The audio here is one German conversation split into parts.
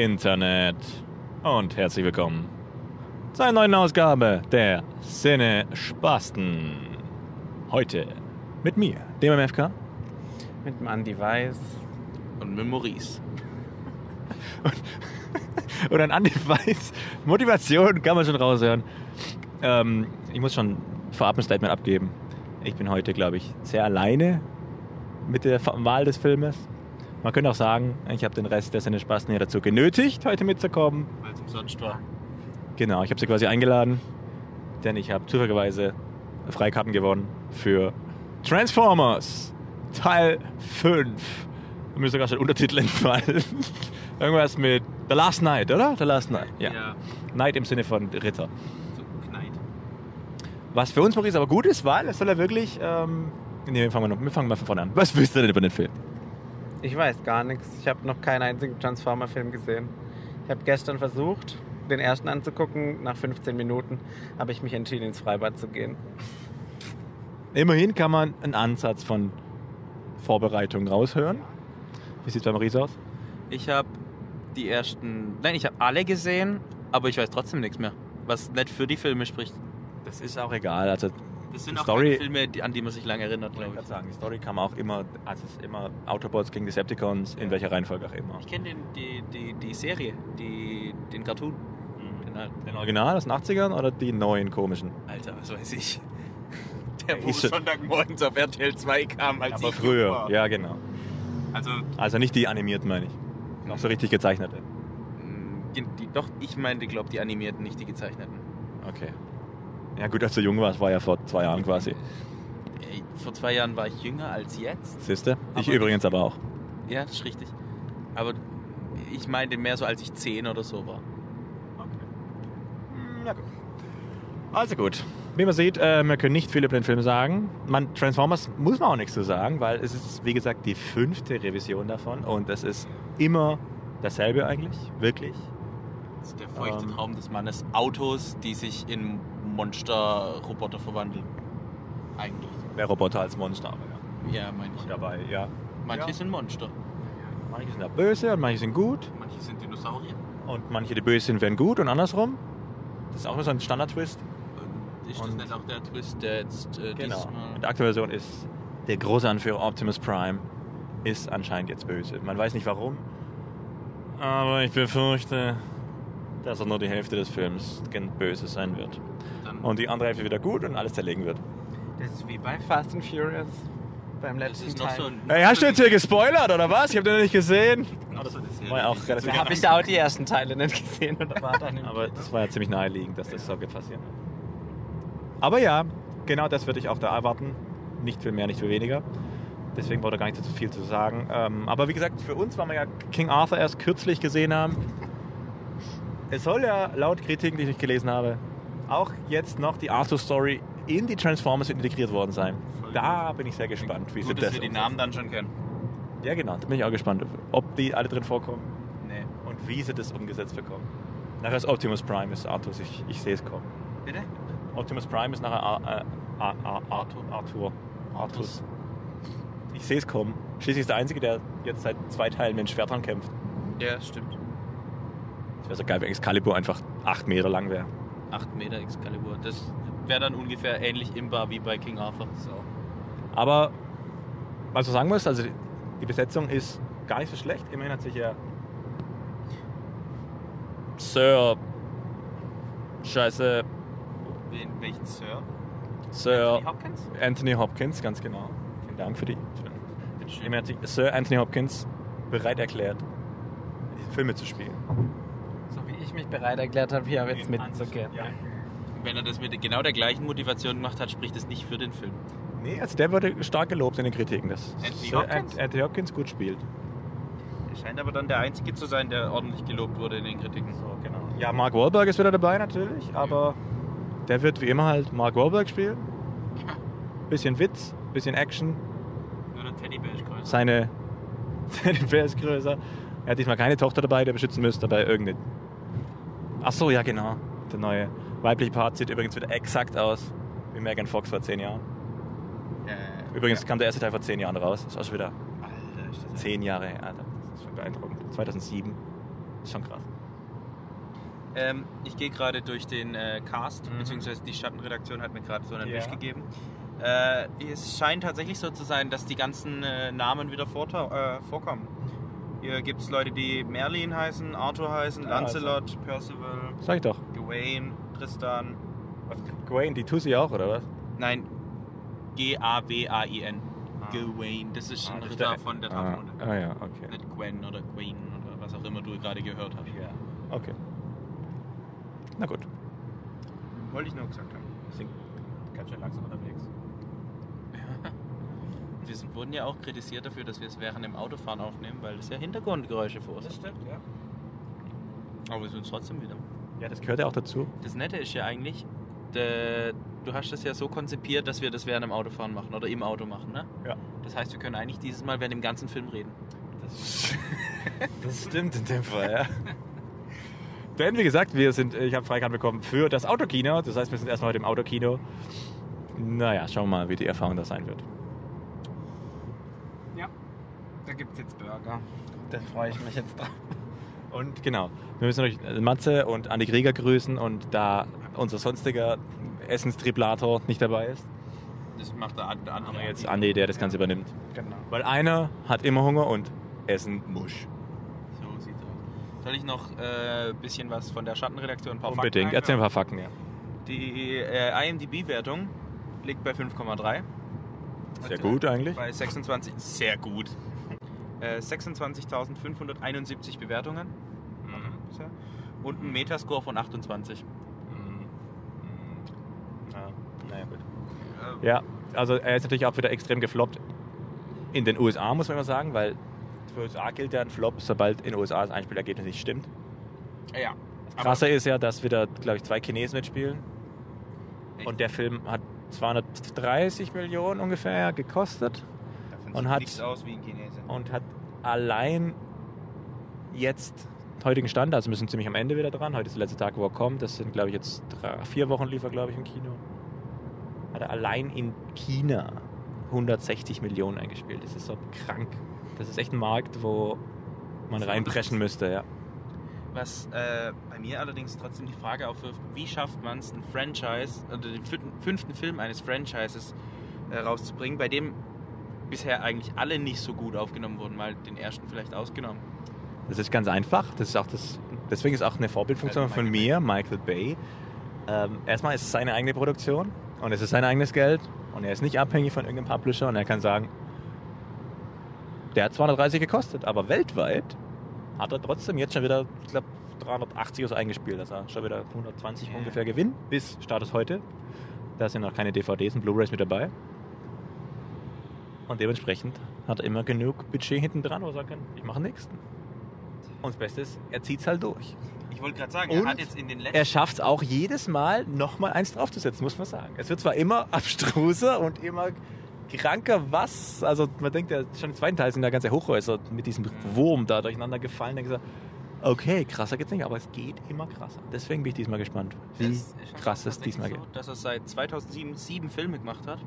Internet und herzlich willkommen zu einer neuen Ausgabe der Sinne Spasten. Heute mit mir, dem MFK. Mit dem Andy Weiß. Und mit Maurice. Und ein Andi Weiß. Motivation kann man schon raushören. Ähm, ich muss schon vorab ein Statement abgeben. Ich bin heute, glaube ich, sehr alleine mit der Wahl des Filmes. Man könnte auch sagen, ich habe den Rest der Sinne Spasten hier dazu genötigt, heute mitzukommen. Weil es umsonst war. Genau, ich habe sie quasi eingeladen, denn ich habe zufälligerweise Freikarten gewonnen für Transformers Teil 5. Da mir sogar schon Untertitel entfallen. Irgendwas mit The Last Night, oder? The Last Night, ja. ja. Night im Sinne von Ritter. So knallt. Was für uns, Maurice, aber gut ist, weil es soll ja wirklich... Ähm, nee, wir fangen, mal, noch- wir fangen mal von vorne an. Was wisst ihr denn über den Film? Ich weiß gar nichts. Ich habe noch keinen einzigen Transformer-Film gesehen. Ich habe gestern versucht, den ersten anzugucken. Nach 15 Minuten habe ich mich entschieden, ins Freibad zu gehen. Immerhin kann man einen Ansatz von Vorbereitung raushören. Wie sieht es bei Maurice aus? Ich habe die ersten. Nein, ich habe alle gesehen, aber ich weiß trotzdem nichts mehr. Was nicht für die Filme spricht. Das ist auch egal. Also Das sind Die auch Story- Filme, an die man sich lange erinnert, Ich glaube ich. gerade sagen, die Story kam auch immer, also es ist immer Autobots gegen Decepticons, in welcher Reihenfolge auch immer. Ich kenne die, die, die Serie, die, den Cartoon. Den halt. Den Original aus den 80ern oder die neuen komischen? Alter, was weiß ich. Der, wo Ist Sonntagmorgens auf RTL 2 kam, als Aber ich früher, war. ja genau. Also, Also nicht die animierten, meine ich. Noch so richtig gezeichnete. die, die, doch, ich meinte, glaube die animierten, nicht die gezeichneten. Okay. Ja gut, als du jung warst, war ja vor zwei Jahren quasi. Ey, vor zwei Jahren war ich jünger als jetzt. Siehste? Ich Aber- übrigens aber auch. Ja, das ist richtig. Aber ich meinte mehr so, als ich zehn oder so war. Na gut. Also gut. Wie man sieht, äh, wir können nicht viel über den Film sagen. Man, Transformers muss man auch nichts zu sagen, weil es ist, wie gesagt, die fünfte Revision davon und es ist immer dasselbe eigentlich, wirklich. Das ist der feuchte Ähm. Traum des Mannes. Autos, die sich in Monster-Roboter verwandeln. Eigentlich. Mehr Roboter als Monster, aber ja. Ja, meine ich. Dabei, ja. Manche Ja. sind Monster. Manche sind ja böse und manche sind gut. Manche sind Dinosaurier. Und manche, die böse sind, werden gut und andersrum. Das ist auch nur so ein Standard-Twist. Und ist das Und- nicht auch der Twist, der jetzt äh, Genau. diesmal... Und die aktuelle Version ist, der große Anführer Optimus Prime ist anscheinend jetzt böse. Man weiß nicht warum. Aber ich befürchte, dass er nur die Hälfte des Films böse sein wird. Und die andere Hälfte wieder gut und alles zerlegen wird. Das ist wie bei Fast and Furious. Beim das letzten Teil. so. Hey, hast du jetzt hier gespoilert oder was? Ich habe den noch nicht gesehen. eine Serie, War ja auch relativ- Da habe ich auch die ersten Teile nicht gesehen und war dann Aber das war ja ziemlich naheliegend, dass das so passieren wird. Aber ja, genau das würde ich auch da erwarten. Nicht viel mehr, nicht viel weniger. Deswegen wollte gar nicht so viel zu sagen. Ähm, aber wie gesagt, für uns, weil wir ja King Arthur erst kürzlich gesehen haben, es soll ja laut Kritiken, die ich gelesen habe, auch jetzt noch die Arthur-Story in die Transformers integriert worden sein. Da bin ich sehr gespannt, wie sie Gut, das dass wir die. Namen dann schon kennen. Ja, genau, da bin ich auch gespannt, ob die alle drin vorkommen Nee. und wie sie das umgesetzt bekommen. Nachher ist Optimus Prime, ist Arthur, ich, ich sehe es kommen. Bitte? Optimus Prime ist nachher Ar Ar Ar Arthur. Arthur. Artus. Ich sehe es kommen. Schließlich ist der Einzige, der jetzt seit zwei Teilen mit den Schwertern kämpft. Ja, stimmt. Das wäre so geil, wenn Excalibur einfach acht Meter lang wäre. 8 Meter Excalibur. Das wäre dann ungefähr ähnlich imbar wie bei King Arthur. So. Aber was du sagen musst, also die, Besetzung ist gar nicht so schlecht. Immerhin hat sich ja Sir Scheiße Wen, welchen Sir? Sir Anthony Hopkins? Anthony Hopkins, ganz genau. Vielen Dank für die. Immerhin hat sich Sir Anthony Hopkins bereit erklärt, diese Filme zu spielen. Ich mich bereit erklärt habe, hier jetzt mitzugehen. Ja. Wenn er das mit genau der gleichen Motivation gemacht hat, spricht es nicht für den Film. Nee, also der wurde stark gelobt in den Kritiken, dass Anthony Hopkins? Ant- Anthony Hopkins gut spielt. Er scheint aber dann der Einzige zu sein, der ordentlich gelobt wurde in den Kritiken. So, genau. Ja, Mark Wahlberg ist wieder dabei natürlich, aber der wird wie immer halt Mark Wahlberg spielen. Bisschen Witz, bisschen Action. Nur der Teddybär ist größer. Seine, seine Bär ist größer. Er hat diesmal keine Tochter dabei, der beschützen müsste, aber irgendeine. Ach so, ja genau. Der neue weibliche Part sieht übrigens wieder exakt aus wie Megan Fox vor zehn Jahren. Äh, Übrigens kam der erste Teil vor zehn Jahren raus. Das ist auch schon wieder Alter, ist das zehn Jahre her, Alter. Das ist schon beeindruckend. 2007. Das ist schon krass. Ähm, ich gehe gerade durch den äh, Cast, Mhm. beziehungsweise die Schattenredaktion hat mir gerade so einen Ja. Wisch gegeben. Äh, es scheint tatsächlich so zu sein, dass die ganzen äh, Namen wieder vortau- äh, vorkommen. Hier gibt es Leute, die Merlin heißen, Arthur heißen, Ja, Lancelot, Percival, Sag ich doch. Gawain, Tristan. Was, Gawain, die Tussi auch, oder was? Nein, G-A-W-A-I-N. Ah. Gawain, das ist ein ist Ritter der- von der Ah, Tafelrunde. ah ja, okay. Nicht Gwen oder Queen oder was auch immer du gerade gehört hast. Ja. Okay. Na gut. Wollte ich nur gesagt haben. Sind ganz schön langsam unterwegs. Wir sind- wurden ja auch kritisiert dafür, dass wir es während dem Autofahren aufnehmen, weil das ja Hintergrundgeräusche verursacht. stimmt, ja. Aber wir sind es trotzdem wieder. Ja, das gehört ja auch dazu. Das Nette ist ja eigentlich, der, du hast das ja so konzipiert, dass wir das während dem Autofahren machen oder im Auto machen, ne? Ja. Das heißt, wir können eigentlich dieses Mal während dem ganzen Film reden. Das, das stimmt in dem Fall, ja. Denn wie gesagt, wir sind, ich habe Freikarte bekommen für das Autokino. Das heißt, wir sind erstmal heute im Autokino. Naja, schauen wir mal, wie die Erfahrung da sein wird. Ja, da gibt es jetzt Burger. Da freue ich mich jetzt drauf. Und genau, wir müssen natürlich äh, Matze und Andi Krieger grüßen und da unser sonstiger Essenstriplator nicht dabei ist, Das macht der andere. haben wir jetzt Andi, der das Ganze übernimmt. Genau. Weil einer hat immer Hunger und Essen musch. So sieht's aus. Soll ich noch ein äh, bisschen was von der Schattenredaktion, ein paar Unbedingt. Fakten Erzähl ein paar Fakten, ja. Die äh, IMDb-Wertung liegt bei 5,3. Sehr gut eigentlich. Bei 26. Sehr gut. Äh, 26.571 Bewertungen. bisher. Und ein Metascore von 28. Ja, naja, gut. Äh, Ja, also er ist natürlich auch wieder extrem gefloppt in den USA, muss man immer sagen, weil für USA gilt ja ein Flop, sobald in den USA das Einspielergebnis nicht stimmt. ja. Krasser ist ja, dass wieder, glaube ich, zwei Chinesen mitspielen. Echt? Und der Film hat 230 Millionen ungefähr gekostet Und sieht hat- aus wie ein Chinese. und hat allein jetzt heutigen Stand, also sind ziemlich am Ende wieder dran, heute ist der letzte Tag, wo er kommt, das sind, glaube ich, jetzt drei, vier Wochen lief er, glaube ich, im Kino. Hat er allein in China 160 Millionen eingespielt. Das ist so krank. Das ist echt ein Markt, wo man reinpreschen müsste, ja. Was äh, bei mir allerdings trotzdem die Frage aufwirft, wie schafft man es, ein Franchise, oder den fünften, fünften Film eines Franchises äh, rauszubringen, bei dem bisher eigentlich alle nicht so gut aufgenommen wurden, mal den ersten vielleicht ausgenommen. Das ist ganz einfach. Das ist auch das, deswegen ist auch eine Vorbildfunktion Also von mir, Michael Bay. Ähm, erstmal ist es seine eigene Produktion und es ist sein eigenes Geld und er ist nicht abhängig von irgendeinem Publisher und er kann sagen, der hat 230 gekostet, aber weltweit hat er trotzdem jetzt schon wieder, ich glaube, 380 oder so eingespielt. Also schon wieder 120 Ja. ungefähr Gewinn bis Status heute. Da sind noch keine DVDs und Blu-rays mit dabei. Und dementsprechend hat er immer genug Budget hinten dran, wo er sagen kann, ich mache den nächsten. Und das Beste ist, er zieht es halt durch. Ich wollte gerade sagen, Und er hat jetzt in den letzten Er schafft es auch jedes Mal, nochmal eins draufzusetzen, muss man sagen. Es wird zwar immer abstruser und immer kranker, was. Also man denkt ja, schon im zweiten Teil sind da ganze Hochhäuser mit diesem Wurm da durcheinander gefallen. Da gesagt, okay, krasser geht's nicht, aber es geht immer krasser. Deswegen bin ich diesmal gespannt, wie krass es diesmal geht. so, dass er seit 2007 sieben Filme gemacht hat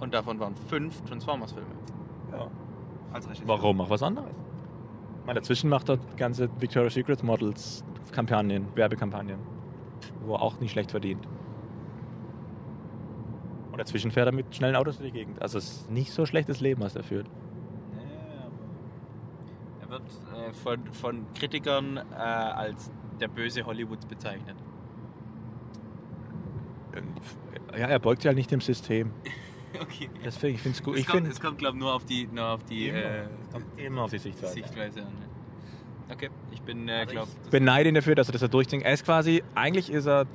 und davon waren fünf Transformers-Filme. Ja. Als Regisseur. Warum? Mach was anderes. Mal dazwischen macht er ganze Victoria's Secret Models Kampagnen, Werbekampagnen, wo er auch nicht schlecht verdient. Und dazwischen fährt er mit schnellen Autos durch die Gegend. Also es ist nicht so schlechtes Leben, was er führt. Er wird äh, von, von Kritikern äh, als der böse Hollywoods bezeichnet. Ja, er beugt sich halt nicht dem System. Okay. Deswegen, ich finde es gut. Es Ich kommt, finde es kommt glaube ich, nur auf die, nur auf die äh, immer auf die Sichtweise. Sichtweise an. Okay, ich bin, äh, Also glaube ich beneide ihn dafür, dass er das so durchdenkt. Er ist quasi, eigentlich ist er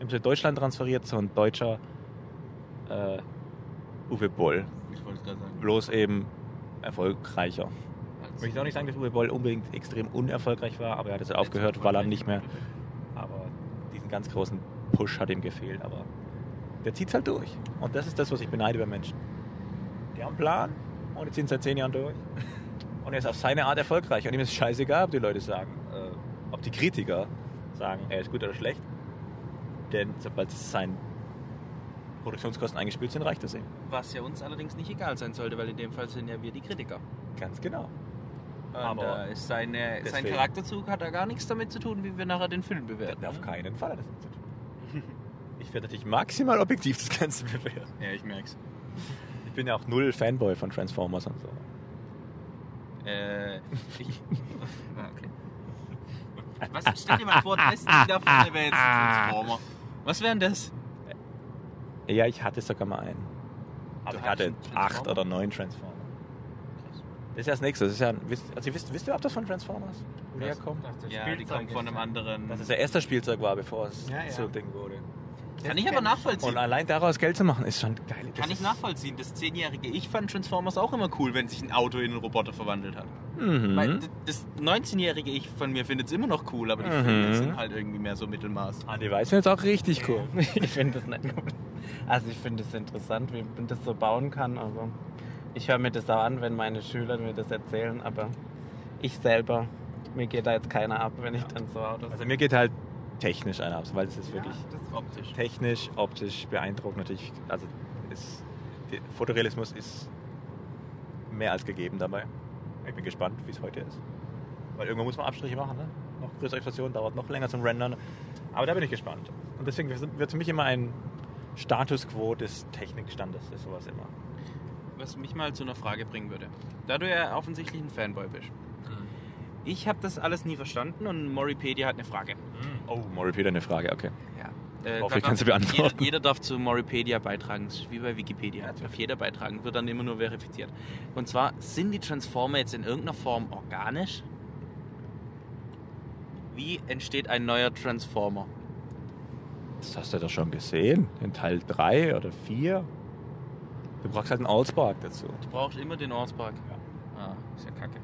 im Deutschland transferiert, so ein deutscher äh, Uwe Boll. ich wollte es gerade sagen. Bloß eben erfolgreicher. Als- Ich möchte auch nicht sagen, dass Uwe Boll unbedingt extrem unerfolgreich war, aber er hat es aufgehört, weil er nicht mehr. Aber diesen ganz großen Push hat ihm gefehlt. Aber der zieht es halt durch. Und das ist das, was ich beneide bei Menschen. Die haben einen Plan und die ziehen es seit zehn Jahren durch. Und er ist auf seine Art erfolgreich. Und ihm ist scheißegal, ob die Leute sagen, äh, ob die Kritiker sagen, er ist gut oder schlecht. Denn sobald es sein Produktionskosten eingespielt sind, reicht das eben. Was ja uns allerdings nicht egal sein sollte, weil in dem Fall sind ja wir die Kritiker. Ganz genau. Und Aber äh, seine, sein Charakterzug hat da gar nichts damit zu tun, wie wir nachher den Film bewerten. Auf keinen Fall hat das zu tun. Ich werde natürlich maximal objektiv das Ganze bewerten. Ja, ich merk's. Ich bin ja auch null Fanboy von Transformers und so. Äh, ich. Ah, okay. Was, stell dir mal vor, Destiny da vorne wäre jetzt ein Transformer. Was wären das? Ja, ich hatte sogar mal einen. Aber Du ich hatte hattest einen acht Transformer? oder neun Transformers. Das ist ja das nächste. Das ist ja, wisst, also ihr wisst, wisst ihr, ob das von Transformers wo die herkommen? Ja, die kommen von einem anderen. Dass es der erste Spielzeug war, bevor es Ja, ja. so ein Ding wurde. Kann ich aber nachvollziehen. Und allein daraus Geld zu machen, ist schon geil. Kann ich nachvollziehen. Das zehnjährige Ich fand Transformers auch immer cool, wenn sich ein Auto in einen Roboter verwandelt hat. Mhm. Weil das 19-jährige Ich von mir findet es immer noch cool, aber die Mhm. Filme sind halt irgendwie mehr so Mittelmaß. Andy Weiß findet es auch richtig cool. Ich finde das nicht gut. Also ich finde es interessant, wie man das so bauen kann, aber ich höre mir das auch an, wenn meine Schüler mir das erzählen, aber ich selber, mir geht da jetzt keiner ab, wenn ich dann so Autos... Also mir geht halt technisch einer ab, weil es ist wirklich das ist optisch. technisch, optisch beeindruckend natürlich. Also ist, der Fotorealismus ist mehr als gegeben dabei. Ich bin gespannt, wie es heute ist. Weil irgendwann muss man Abstriche machen, ne? Noch größere Explosionen dauert noch länger zum Rendern. Aber da bin ich gespannt. Und deswegen wird für mich immer ein Status quo des Technikstandes, ist sowas immer. Was mich mal zu einer Frage bringen würde. Da du ja offensichtlich ein Fanboy bist. Ich habe das alles nie verstanden und Moripedia hat eine Frage. Oh, Moripedia eine Frage, okay. Ja. Äh, ich kann sie beantworten. Jeder, jeder darf zu Moripedia beitragen, das ist wie bei Wikipedia. Ja, darf jeder beitragen, wird dann immer nur verifiziert. Und zwar, sind die Transformer jetzt in irgendeiner Form organisch? Wie entsteht ein neuer Transformer? Das hast du doch schon gesehen. In Teil 3 oder 4. Du brauchst halt einen Allspark dazu. Du brauchst immer den Allspark. Ah, ist ja kacke.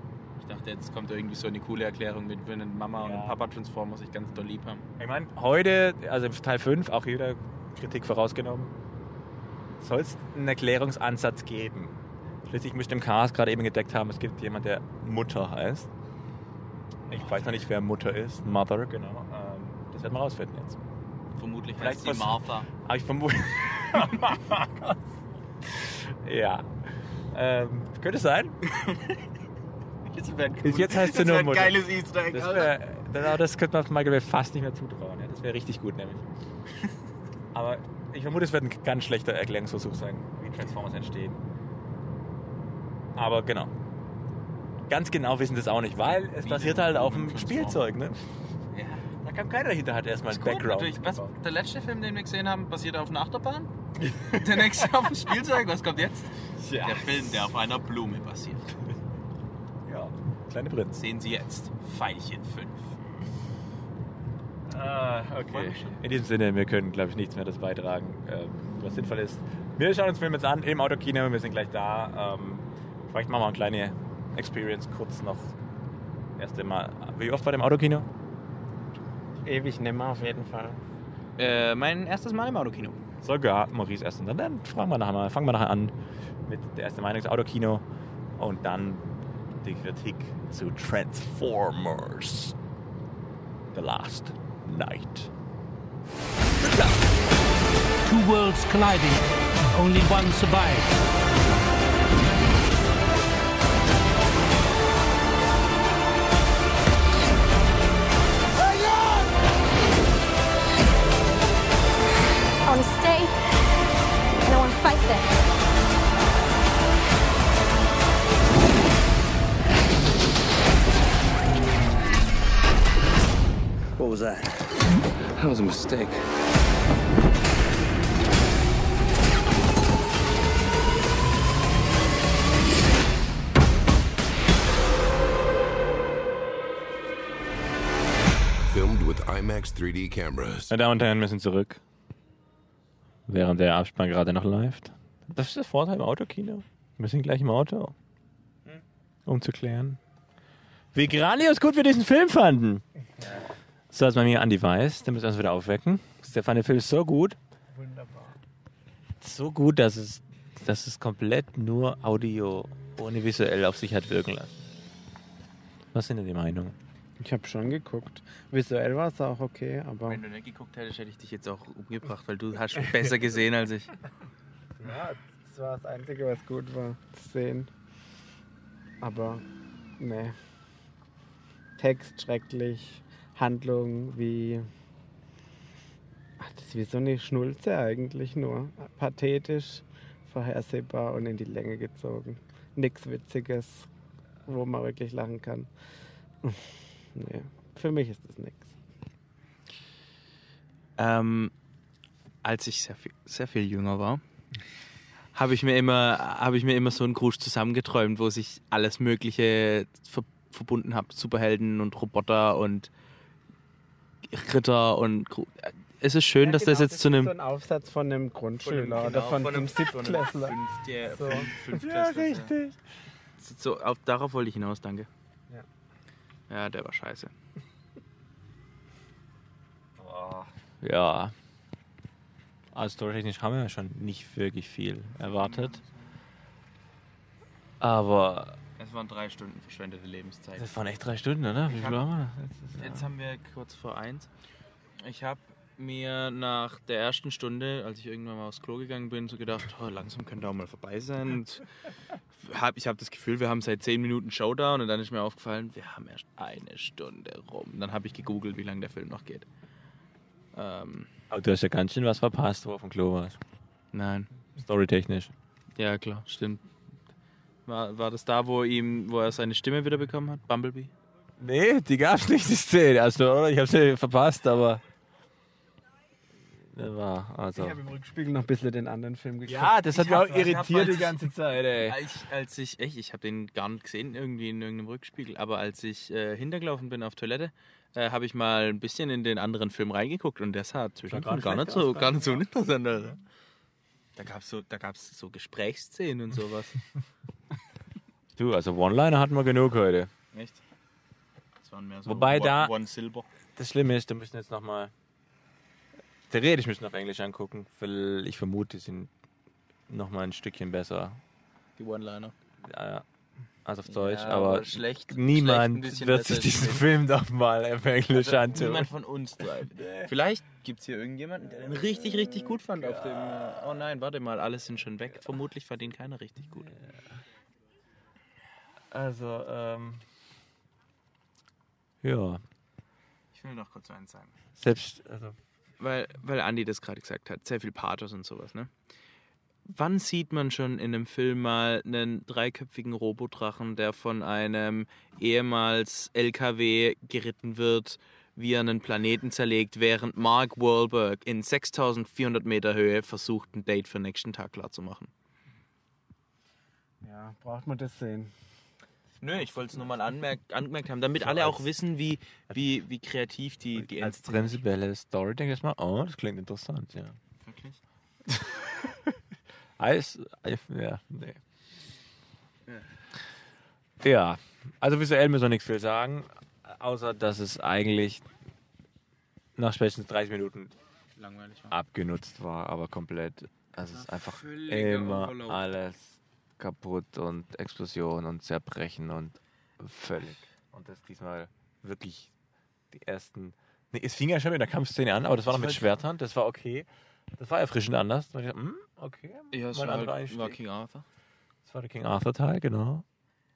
Jetzt kommt irgendwie so eine coole Erklärung mit, wenn ein Mama und Ja. ein Papa Transformer sich ganz doll lieb haben. Ich meine, heute, also Teil 5, auch jeder Kritik vorausgenommen, soll es einen Erklärungsansatz geben. Schließlich müsste im Chaos gerade eben gedeckt haben, es gibt jemand, der Mutter heißt. Ich weiß noch nicht, wer Mutter ist. Mother, genau. Ähm, das werden wir rausfinden jetzt. Vermutlich Vielleicht heißt sie Martha. Aber ich vermute. ja. Ähm, könnte sein. Jetzt, wär Bis jetzt heißt sie das nur Mutter. geiles Easter Egg. Das, wär, das, das könnte man Michael Bay fast nicht mehr zutrauen. Ja? Das wäre richtig gut, nämlich. Aber ich vermute, es wird ein ganz schlechter Erklärungsversuch sein, wie Transformers entstehen. Aber genau. Ganz genau wissen das auch nicht, weil es Wie basiert halt auf dem Spielzeug. Ne? ja. Da kam keiner dahinter, hat erstmal ein Background. Was, der letzte Film, den wir gesehen haben, basiert auf einer Achterbahn. der nächste auf dem Spielzeug. Was kommt jetzt? Ja. Der Film, der auf einer Blume basiert. Kleine Prinz. Sehen Sie jetzt. Pfeilchen 5. Ah, okay. In diesem Sinne, wir können, glaube ich, nichts mehr dazu beitragen, ähm, was sinnvoll ist. Wir schauen uns den Film jetzt an im Autokino, wir sind gleich da. Ähm, vielleicht machen wir eine kleine Experience kurz noch. Erste Mal. Wie oft war der im Autokino? Ewig nimmer auf jeden Fall. Äh, mein erstes Mal im Autokino. Sogar Maurice erst. Und dann, dann fragen wir nachher mal, fangen wir nachher an mit der ersten Meinung des Autokino und dann die Kritik zu Transformers. The Last Night. Two worlds colliding. Only one survives. I want to stay, and I want to fight them. That? That was a mistake. Filmed with IMAX 3D cameras. Meine Damen und Herren, wir sind zurück. Während der Abspann gerade noch läuft. Das ist der Vorteil im Autokino. Wir sind gleich im Auto. Um zu klären, wie grandios gut wir diesen Film fanden. So, als bei mir Andi weiß, dann müssen wir uns wieder aufwecken. Stefan, der Film ist so gut. Wunderbar. So gut, dass es, dass es komplett nur Audio ohne visuell auf sich hat wirken lassen. Was sind denn die Meinungen? Ich habe schon geguckt. Visuell war es auch okay, aber. Wenn du nicht geguckt hättest, hätte ich dich jetzt auch umgebracht, weil du hast besser gesehen als ich. Ja, das war das Einzige, was gut war zu sehen. Aber, nee. Text schrecklich, Handlung wie. Ach, das ist wie so eine Schnulze eigentlich nur. Pathetisch, vorhersehbar und in die Länge gezogen. Nix Witziges, wo man wirklich lachen kann. Nee, für mich ist das nix. Ähm, als ich sehr viel, sehr viel jünger war, habe ich mir immer, habe ich mir immer so einen Grusch zusammengeträumt, wo sich alles Mögliche ver verbunden hat, Superhelden und Roboter und Ritter und Gru- es ist schön, dass das jetzt zu einem genau, So ein Aufsatz von einem Grundschüler oder von, einem Siebtklässler. So. Ja, richtig. So, auf, darauf wollte ich hinaus, danke. Ja. Ja, der war scheiße. Ja. Also storytechnisch haben wir ja schon nicht wirklich viel erwartet. Aber Es waren drei Stunden verschwendete Lebenszeit. das waren echt drei Stunden, oder? Wie viel haben wir? da? Jetzt haben wir kurz vor eins. Ich habe mir nach der ersten Stunde, als ich irgendwann mal aufs Klo gegangen bin, so gedacht, oh, langsam könnte auch mal vorbei sein. Und hab, ich habe das Gefühl, wir haben seit zehn Minuten Showdown und dann ist mir aufgefallen, wir haben erst eine Stunde rum. Dann habe ich gegoogelt, wie lange der Film noch geht. Ähm, Aber du hast ja ganz schön was verpasst, wo du auf dem Klo warst. nein. Storytechnisch. Ja, klar, stimmt. War, war das da, wo, ihm, wo er seine Stimme wieder bekommen hat? Bumblebee? Nee, die gab's nicht, die Szene. Also, oder? Ich hab's ja verpasst, aber. Der war, also. Ich habe im Rückspiegel noch ein bisschen den anderen Film geguckt. Ja, das hat Ich mich auch irritiert die ganze Zeit, ey. Als ich, als ich echt, ich habe den gar nicht gesehen, irgendwie in irgendeinem Rückspiegel, aber als ich äh, hintergelaufen bin auf Toilette, äh, habe ich mal ein bisschen in den anderen Film reingeguckt und der sah zwischen gar gar, nicht so, aus, gar nicht so uninteressant. Alter. Da gab es so, da gab's so Gesprächsszenen und sowas. Du, also One-Liner hatten wir genug heute. Echt? Das waren mehr so Wobei one, da- One Silber. Das Schlimme ist, da müssen jetzt nochmal. Theoretisch müssen wir auf Englisch angucken, weil ich vermute, die sind nochmal ein Stückchen besser. Die One-Liner. Ja, ja. als auf Deutsch, Ja, aber, aber schlecht- schlecht niemand bisschen wird sich diesen Film doch mal auf Englisch antun. Niemand von uns drei. Vielleicht gibt es hier irgendjemanden, der den richtig, richtig gut fand auf dem. Oh nein, warte mal, alle sind schon weg. Vermutlich fand ihn keiner richtig gut. Also, ähm. Ja, Ich will noch kurz eins sagen. selbst, also, weil, weil Andi das gerade gesagt hat, sehr viel Pathos und sowas, ne? Wann sieht man schon in einem Film mal einen dreiköpfigen Robodrachen, der von einem ehemals LKW geritten wird, wie er einen Planeten zerlegt, während Mark Wahlberg in 6400 Meter Höhe versucht, ein Date für nächsten Tag klarzumachen? Ja, braucht man das sehen. Nö, ich wollte es nur mal anmerk angemerkt haben, damit alle auch wissen, wie, wie, wie kreativ die, die als prinzipielle Story denke ich mal, oh, das klingt interessant, ja. Wirklich? Eis, ja, nee. Ja, also visuell müssen wir nichts viel sagen, außer dass es eigentlich nach spätestens 30 Minuten Langweilig war. abgenutzt war, aber komplett. Also es ist einfach immer Overload. alles kaputt und Explosion und Zerbrechen und völlig. Und das diesmal wirklich die ersten. Nee, es fing ja schon mit der Kampfszene an, aber das war noch mit Schwertern, das war okay. Das war erfrischend anders. Da ich gedacht, hm, okay. Ja, ein war, halt, war King Arthur. Das war der King Arthur Teil, genau.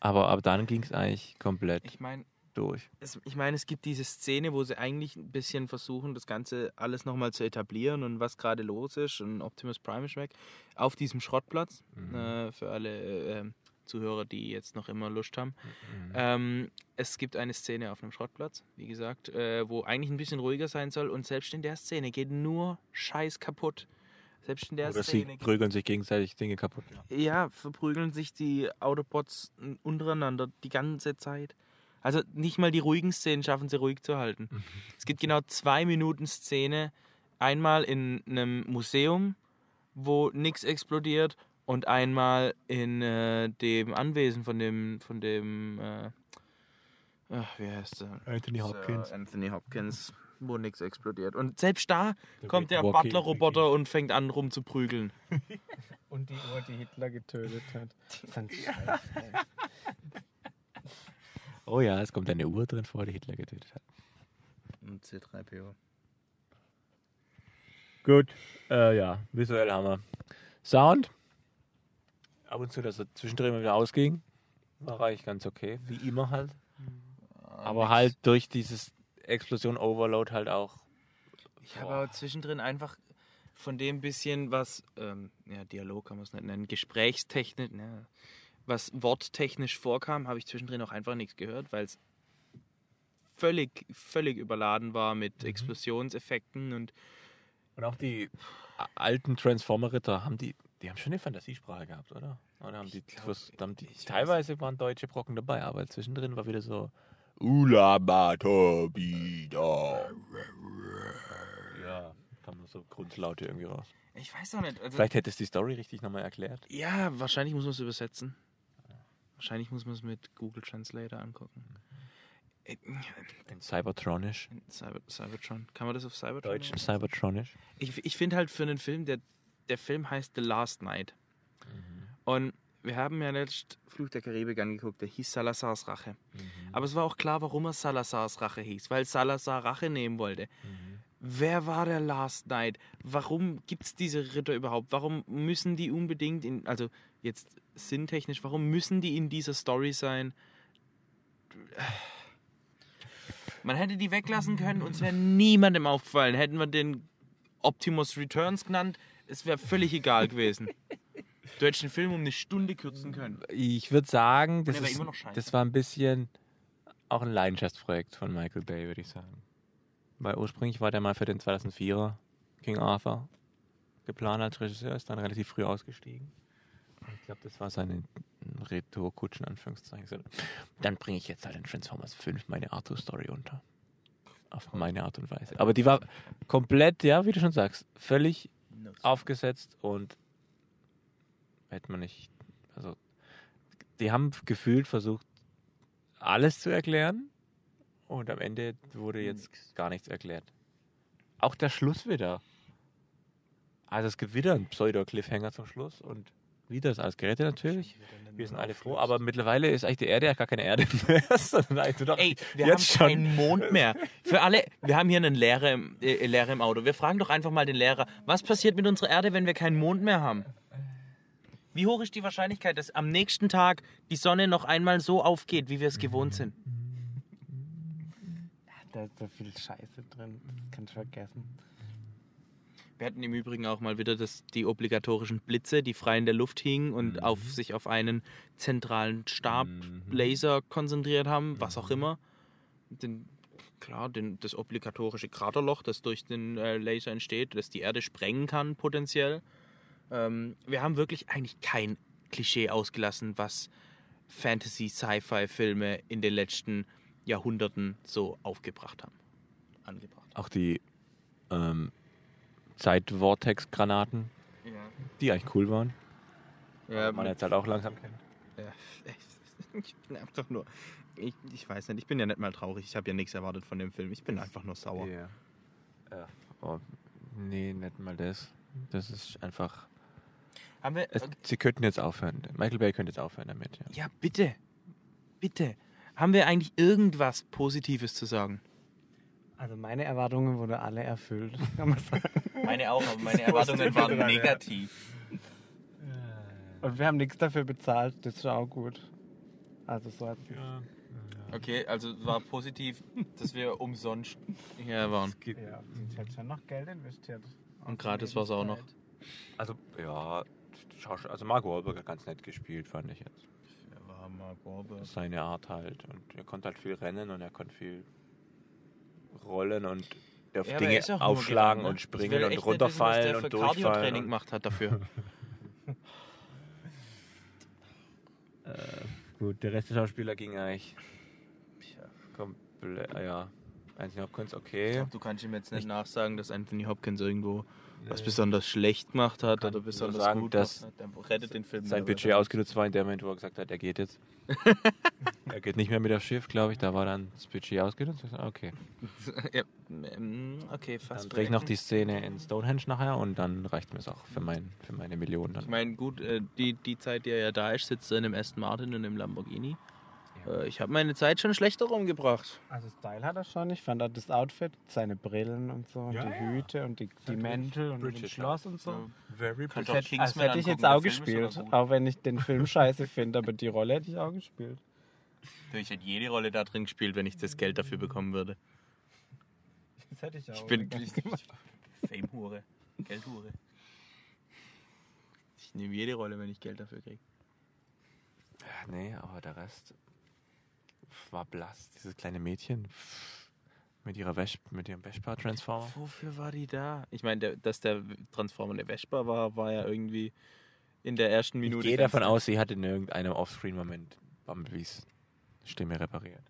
Aber ab dann ging es eigentlich komplett Ich meine, durch. es, ich meine, es gibt diese Szene, wo sie eigentlich ein bisschen versuchen, das Ganze alles nochmal zu etablieren und was gerade los ist und Optimus Prime ist weg. Auf diesem Schrottplatz, äh, für alle äh, Zuhörer, die jetzt noch immer Lust haben. Ähm, es gibt eine Szene auf einem Schrottplatz, wie gesagt, äh, wo eigentlich ein bisschen ruhiger sein soll und selbst in der Szene geht nur Scheiß kaputt. Selbst in der Oder sie Szene prügeln sich gegenseitig Dinge kaputt. ja, verprügeln sich die Autobots untereinander die ganze Zeit. Also nicht mal die ruhigen Szenen schaffen sie ruhig zu halten. Es gibt genau zwei Minuten Szene. Einmal in einem Museum, wo nichts explodiert und einmal in äh, dem Anwesen von dem, von dem, äh, ach, wie heißt der? Anthony Hopkins. Sir Anthony Hopkins, wo nichts explodiert. Und selbst da kommt der Butler-Roboter und fängt an rumzuprügeln. Und die Uhr, die Hitler getötet hat. Das ist ein Scheiß, ey. Oh ja, es kommt eine Uhr drin vor, die Hitler getötet hat. Und C3PO. Gut. Äh, ja, visuell haben wir. Sound. Ab und zu, dass er zwischendrin mal wieder ausging. War eigentlich ganz okay. Wie immer halt. Aber halt durch dieses Explosion Overload halt auch. Ich habe aber zwischendrin einfach von dem bisschen, was, ähm, ja, Dialog kann man es nicht nennen, Gesprächstechnisch, ne, was worttechnisch vorkam, habe ich zwischendrin auch einfach nichts gehört, weil es völlig, völlig überladen war mit Explosionseffekten und Und auch die alten Transformer-Ritter haben die, die haben schon eine Fantasiesprache gehabt, oder? Oder haben die, glaub, was- haben die ich weiß teilweise waren deutsche Brocken dabei, aber zwischendrin war wieder so Ulabatobida. Ja, kam nur so Grundlaute irgendwie raus. ich weiß auch nicht. Also, Vielleicht hättest du die Story richtig nochmal erklärt. Ja, wahrscheinlich muss man es übersetzen. Wahrscheinlich muss man es mit Google Translator angucken. Äh, Cybertronisch. Cyber, Cybertron. Kann man das auf Cybertron? Deutsch in machen? Cybertronisch. Ich, ich finde halt für einen Film, der, der Film heißt The Last Night. Und wir haben ja letzt Fluch der Karibik angeguckt, der hieß Salazars Rache. Aber es war auch klar, warum er Salazars Rache hieß, weil Salazar Rache nehmen wollte. Wer war der Last Night? Warum gibt es diese Ritter überhaupt? Warum müssen die unbedingt in, also jetzt sinntechnisch, warum müssen die in dieser Story sein? Man hätte die weglassen können und es wäre niemandem aufgefallen. Hätten wir den Optimus Returns genannt, es wäre völlig egal gewesen. Du hättest den Film um eine Stunde kürzen können. Ich würde sagen, das, ist, immer noch scheiße. das war ein bisschen auch ein Leidenschaftsprojekt von Michael Bay, würde ich sagen. Weil ursprünglich war der mal für den 2004er King Arthur geplant als Regisseur, ist dann relativ früh ausgestiegen. Ich glaube, das war seine Retourkutschen, Anführungszeichen. So, Dann bringe ich jetzt halt in Transformers 5 meine Arthur-Story unter. Auf meine Art und Weise. Aber die war komplett, ja, wie du schon sagst, völlig aufgesetzt und hätte man nicht, also die haben gefühlt versucht, alles zu erklären und am Ende wurde jetzt gar nichts erklärt. Auch der Schluss wieder. Also es gibt wieder einen Pseudo-Cliffhanger zum Schluss und wieder ist alles gerettet natürlich. Wir sind alle froh, aber mittlerweile ist eigentlich die Erde ja gar keine Erde mehr, sondern eigentlich nur noch Ey, wir jetzt haben keinen Mond mehr. Für alle, wir haben hier einen Lehrer im, äh, Lehrer im Auto. Wir fragen doch einfach mal den Lehrer, was passiert mit unserer Erde, wenn wir keinen Mond mehr haben? Wie hoch ist die Wahrscheinlichkeit, dass am nächsten Tag die Sonne noch einmal so aufgeht, wie wir es gewohnt sind? Da ist so viel Scheiße drin. Das kannst du vergessen. Wir hatten im Übrigen auch mal wieder das, die obligatorischen Blitze, die frei in der Luft hingen und auf, sich auf einen zentralen Stab Laser konzentriert haben, was auch immer. Den, klar, den, das obligatorische Kraterloch, das durch den äh, Laser entsteht, das die Erde sprengen kann potenziell. Ähm, wir haben wirklich eigentlich kein Klischee ausgelassen, was Fantasy-Sci-Fi-Filme in den letzten Jahrhunderten so aufgebracht haben. Angebracht. auch die ähm, Zeit-Vortex-Granaten, Ja. die eigentlich cool waren. Ja, man jetzt halt auch langsam kennt. Ja, ich bin einfach nur. Ich, ich weiß nicht, ich bin ja nicht mal traurig. Ich habe ja nichts erwartet von dem Film. Ich bin einfach nur sauer. Ja. ja. Oh, nee, nicht mal das. Das ist einfach. Haben wir. Es, sie könnten jetzt aufhören. Michael Bay könnte jetzt aufhören damit. Ja. Ja, bitte. Bitte. Haben wir eigentlich irgendwas Positives zu sagen? Also meine Erwartungen wurden alle erfüllt, kann man sagen. Meine auch, aber meine Erwartungen waren negativ. Und wir haben nichts dafür bezahlt, das ist auch gut. Also so hat Okay, also war positiv, dass wir umsonst hier waren. ja, ich hätte schon noch Geld investiert. Und gratis war es auch noch. Also, ja, also Mark Wahlberg hat ganz nett gespielt, fand ich jetzt. War Mark Wahlberg. Seine Art halt. Und er konnte halt viel rennen und er konnte viel rollen und auf Ja, Dinge aufschlagen ne? und Ich springen will und runterfallen wissen, was und der für durchfallen. Cardio-Training und- gemacht hat dafür. Gut, der Rest der Schauspieler ging eigentlich komplett, ja. Anthony Hopkins, okay. Du kannst ihm jetzt nicht nachsagen, dass Anthony Hopkins irgendwo was besonders schlecht gemacht hat oder besonders sagen, gut dass. Der rettet den Film. Sein Budget ausgenutzt war in dem Moment, wo er gesagt hat, er geht jetzt. er geht nicht mehr mit aufs Schiff, glaube ich. Da war dann das Budget ausgenutzt. Ich Okay. ja, ähm, okay, fast. Dann drehe ich noch die Szene in Stonehenge nachher und dann reicht mir es auch für, mein, für meine Millionen. Ich Dann. meine, gut, äh, die, die Zeit, die er ja da ist, sitzt er in einem Aston Martin und im Lamborghini. Äh, ich habe meine Zeit schon schlechter rumgebracht. Also Style hat er schon. Ich fand auch das Outfit, seine Brillen und so, und Ja, die ja. Hüte und die, die Mäntel und das Schloss und so. Very Könnt hätte, Kingsman als hätte ich jetzt auch gespielt. Auch wenn ich den Film scheiße finde, aber die Rolle hätte ich auch gespielt. Ich hätte jede Rolle da drin gespielt, wenn ich das Geld dafür bekommen würde. Das hätte ich auch. Ich bin Fame-Hure. Geldhure. Ich nehme jede Rolle, wenn ich Geld dafür kriege. Ja, nee, aber der Rest war blass. Dieses kleine Mädchen mit ihrer Wäsch mit ihrem Vespa-Transformer. Wofür war die da? Ich meine, der, dass der Transformer eine Vespa war, war ja irgendwie in der ersten Ich Minute. gehe ganz davon aus, sie hat in irgendeinem Offscreen-Moment Bumblebees Stimme repariert.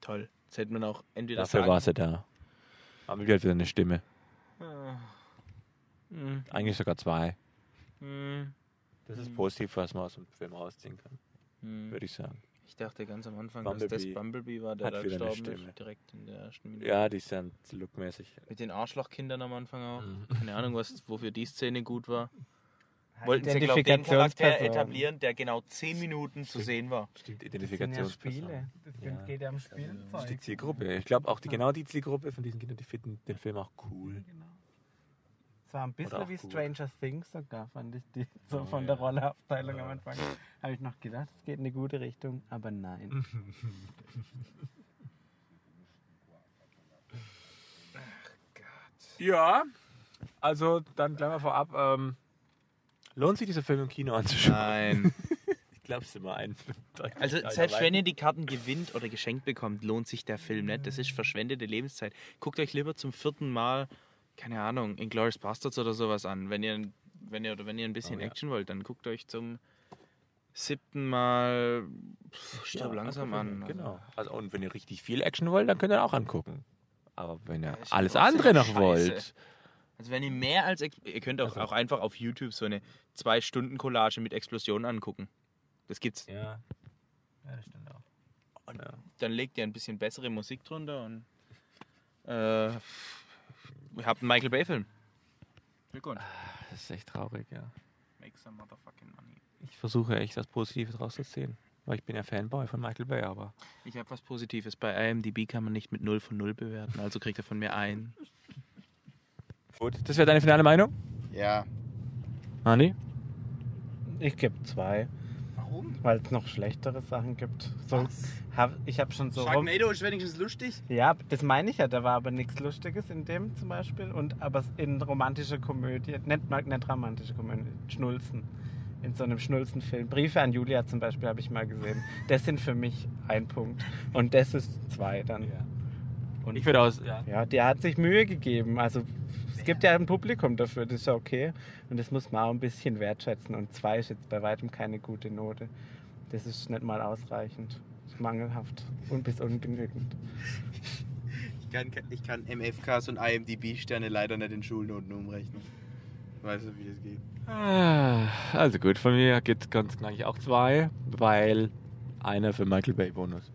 Toll. Das hätte man auch entweder Dafür war sie da. Bumblebee hat wieder eine Stimme. Hm, Eigentlich sogar zwei. hm, Das ist positiv, was man aus dem Film rausziehen kann, hm. würde ich sagen. Ich dachte ganz am Anfang, dass das Bumblebee Bumblebee war, der hat da gestorben Stimme. ist. Direkt in der ersten Minute. Ja, die sind lookmäßig. Mit den Arschlochkindern am Anfang auch. Mhm. Keine Ahnung, was, wofür die Szene gut war. Wollten sie, glaube ich, den Charakter etablieren, der genau 10 Minuten zu sehen war. Stimmt, Das sind ja. Das Ja. geht ja um Das ist die. Zielgruppe. Ich glaube auch die, genau die Zielgruppe von diesen Kindern, die finden den Film auch cool. Genau. Es war ein bisschen wie gut. Stranger Things sogar, fand ich die. So Oh, von ja. der Rolleaufteilung am Anfang. Habe ich noch gedacht, es geht in eine gute Richtung, aber nein. Ja, also dann gleich mal vorab. Ähm, lohnt sich dieser Film im Kino anzuschauen? Nein. Ich glaube es immer ein. Also selbst wenn ihr die Karten gewinnt oder geschenkt bekommt, lohnt sich der Film nicht. Das ist verschwendete Lebenszeit. Guckt euch lieber zum vierten Mal, keine Ahnung, Inglourious Bastards oder sowas an. Wenn ihr, wenn ihr, oder wenn ihr ein bisschen Oh, ja. Action wollt, dann guckt euch zum siebten Mal pff, Stirb langsam an. Genau. Also, und wenn ihr richtig viel Action wollt, dann könnt ihr auch angucken. Aber wenn ihr ist alles andere noch scheiße. wollt, Also wenn ihr mehr als ihr könnt auch, auch einfach auf YouTube so eine zwei Stunden Collage mit Explosionen angucken. Das gibt's. ja, ja das stimmt auch. Dann legt ihr ein bisschen bessere Musik drunter und äh, ihr habt einen Michael Bay Film. Glückwunsch. Das ist echt traurig, ja. Make some motherfucking money. Ich versuche echt was Positives rauszuziehen. Weil ich bin ja Fanboy von Michael Bay, aber. Ich habe was Positives. Bei IMDb kann man nicht mit 0 von 0 bewerten, also kriegt er von mir ein. Gut, das wäre deine finale Meinung? Ja. Andi? Ich gebe zwei, Warum? weil es noch schlechtere Sachen gibt. So, hab, ich habe schon so Sharknado ist wenigstens lustig. Ja, das meine ich ja. Da war aber nichts Lustiges in dem zum Beispiel. Und aber in romantischer Komödie, nicht, mal- nicht romantische Komödie, Schnulzen. In so einem Schnulzenfilm. Briefe an Julia zum Beispiel habe ich mal gesehen. Das sind für mich ein Punkt. Und das ist zwei dann. Und ich würde aus. Ja. Ja, der hat sich Mühe gegeben. Also es gibt ja ein Publikum dafür, das ist ja okay. Und das muss man auch ein bisschen wertschätzen. Und zwei ist jetzt bei weitem keine gute Note. Das ist nicht mal ausreichend. Mangelhaft und bis ungenügend. Ich kann, ich kann MFKs und IMDb-Sterne leider nicht in Schulnoten umrechnen. Weißt du, wie das geht? Ah, Also gut, von mir gibt es ganz knackig auch zwei, weil einer für Michael Bay Bonus.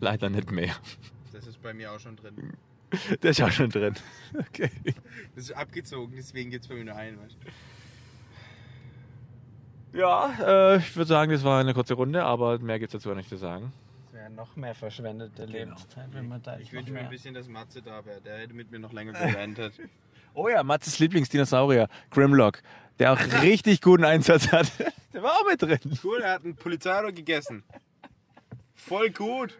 Leider nicht mehr. Ist bei mir auch schon drin. Der ist auch schon drin. Okay. Das ist abgezogen, deswegen gibt es bei mir nur einen. Weißt du? Ja, äh, ich würde sagen, das war eine kurze Runde, aber mehr gibt es dazu auch nicht zu sagen. Das wäre noch mehr verschwendete Lebenszeit, wenn man da Ich wünsche mir ein bisschen, dass Matze da wäre. Der hätte mit mir noch länger gerantet. Oh ja, Matzes Lieblingsdinosaurier, Grimlock, der auch richtig guten Einsatz hat. Der war auch mit drin. cool, er hat einen Polizeiauto gegessen. Voll gut.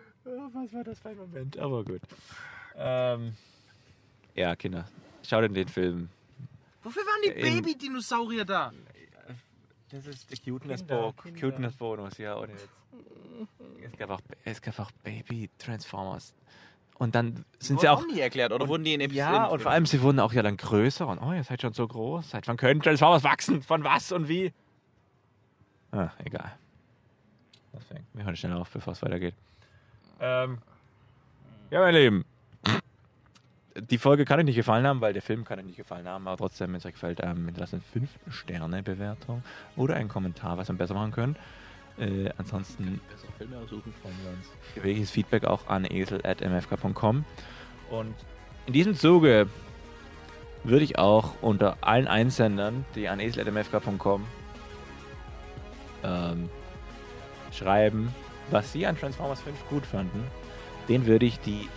Was war das für ein Moment? Aber gut. Ähm, ja, Kinder, schaut in den Film. Wofür waren die In- Baby-Dinosaurier da? Das ist der Cuteness, Kinder, Kinder. Cuteness Bonus, ja, ohne Witz. Es gab auch, es gab auch Baby Transformers. Und dann sind sie auch. nie erklärt, oder wurden die in Episoden? Ja, und vor allem, sie wurden auch ja dann größer. Und oh, ihr seid schon so groß. Seit wann können Transformers wachsen? Von was und wie? Ah, egal. Deswegen, wir hören schnell auf, bevor es weitergeht. Ähm, ja, meine Lieben. Die Folge kann euch nicht gefallen haben, weil der Film kann euch nicht gefallen haben. Aber trotzdem, wenn es euch gefällt, ähm, hinterlasst eine 5-Sterne-Bewertung oder einen Kommentar, was ihr besser machen könnt. Äh, ansonsten Bessere Filme aussuchen. freuen wir uns. Welches Feedback auch an esel.mfk.com. Und in diesem Zuge würde ich auch unter allen Einsendern, die an esel.mfk.com ähm, schreiben, was Sie an Transformers 5 gut fanden, den würde ich die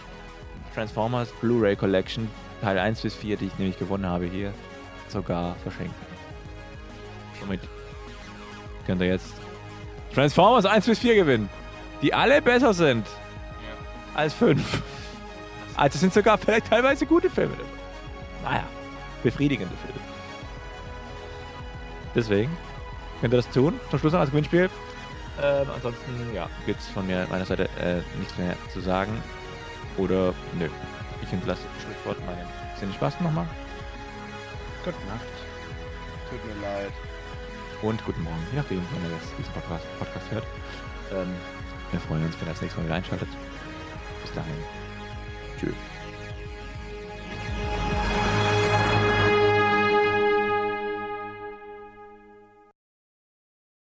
Transformers Blu-ray Collection Teil 1 bis 4, die ich nämlich gewonnen habe, hier sogar verschenken. Somit könnt ihr jetzt Transformers 1 bis 4 gewinnen, die alle besser sind als 5. Also sind sogar vielleicht teilweise gute Filme. Naja, befriedigende Filme. Deswegen könnt ihr das tun. Zum Schluss noch als Gewinnspiel. Ähm, ansonsten, ja, gibt es von mir, meiner Seite äh, nichts mehr zu sagen. Oder, nö. Ich entlasse das Schlusswort meinem Sinne Spaß nochmal. Gute Nacht. Tut mir leid. Und guten Morgen, je nachdem, wenn ihr das, diesen Podcast, Podcast hört. Ähm, wir freuen uns, wenn ihr das nächste Mal wieder einschaltet. Bis dahin. Tschüss.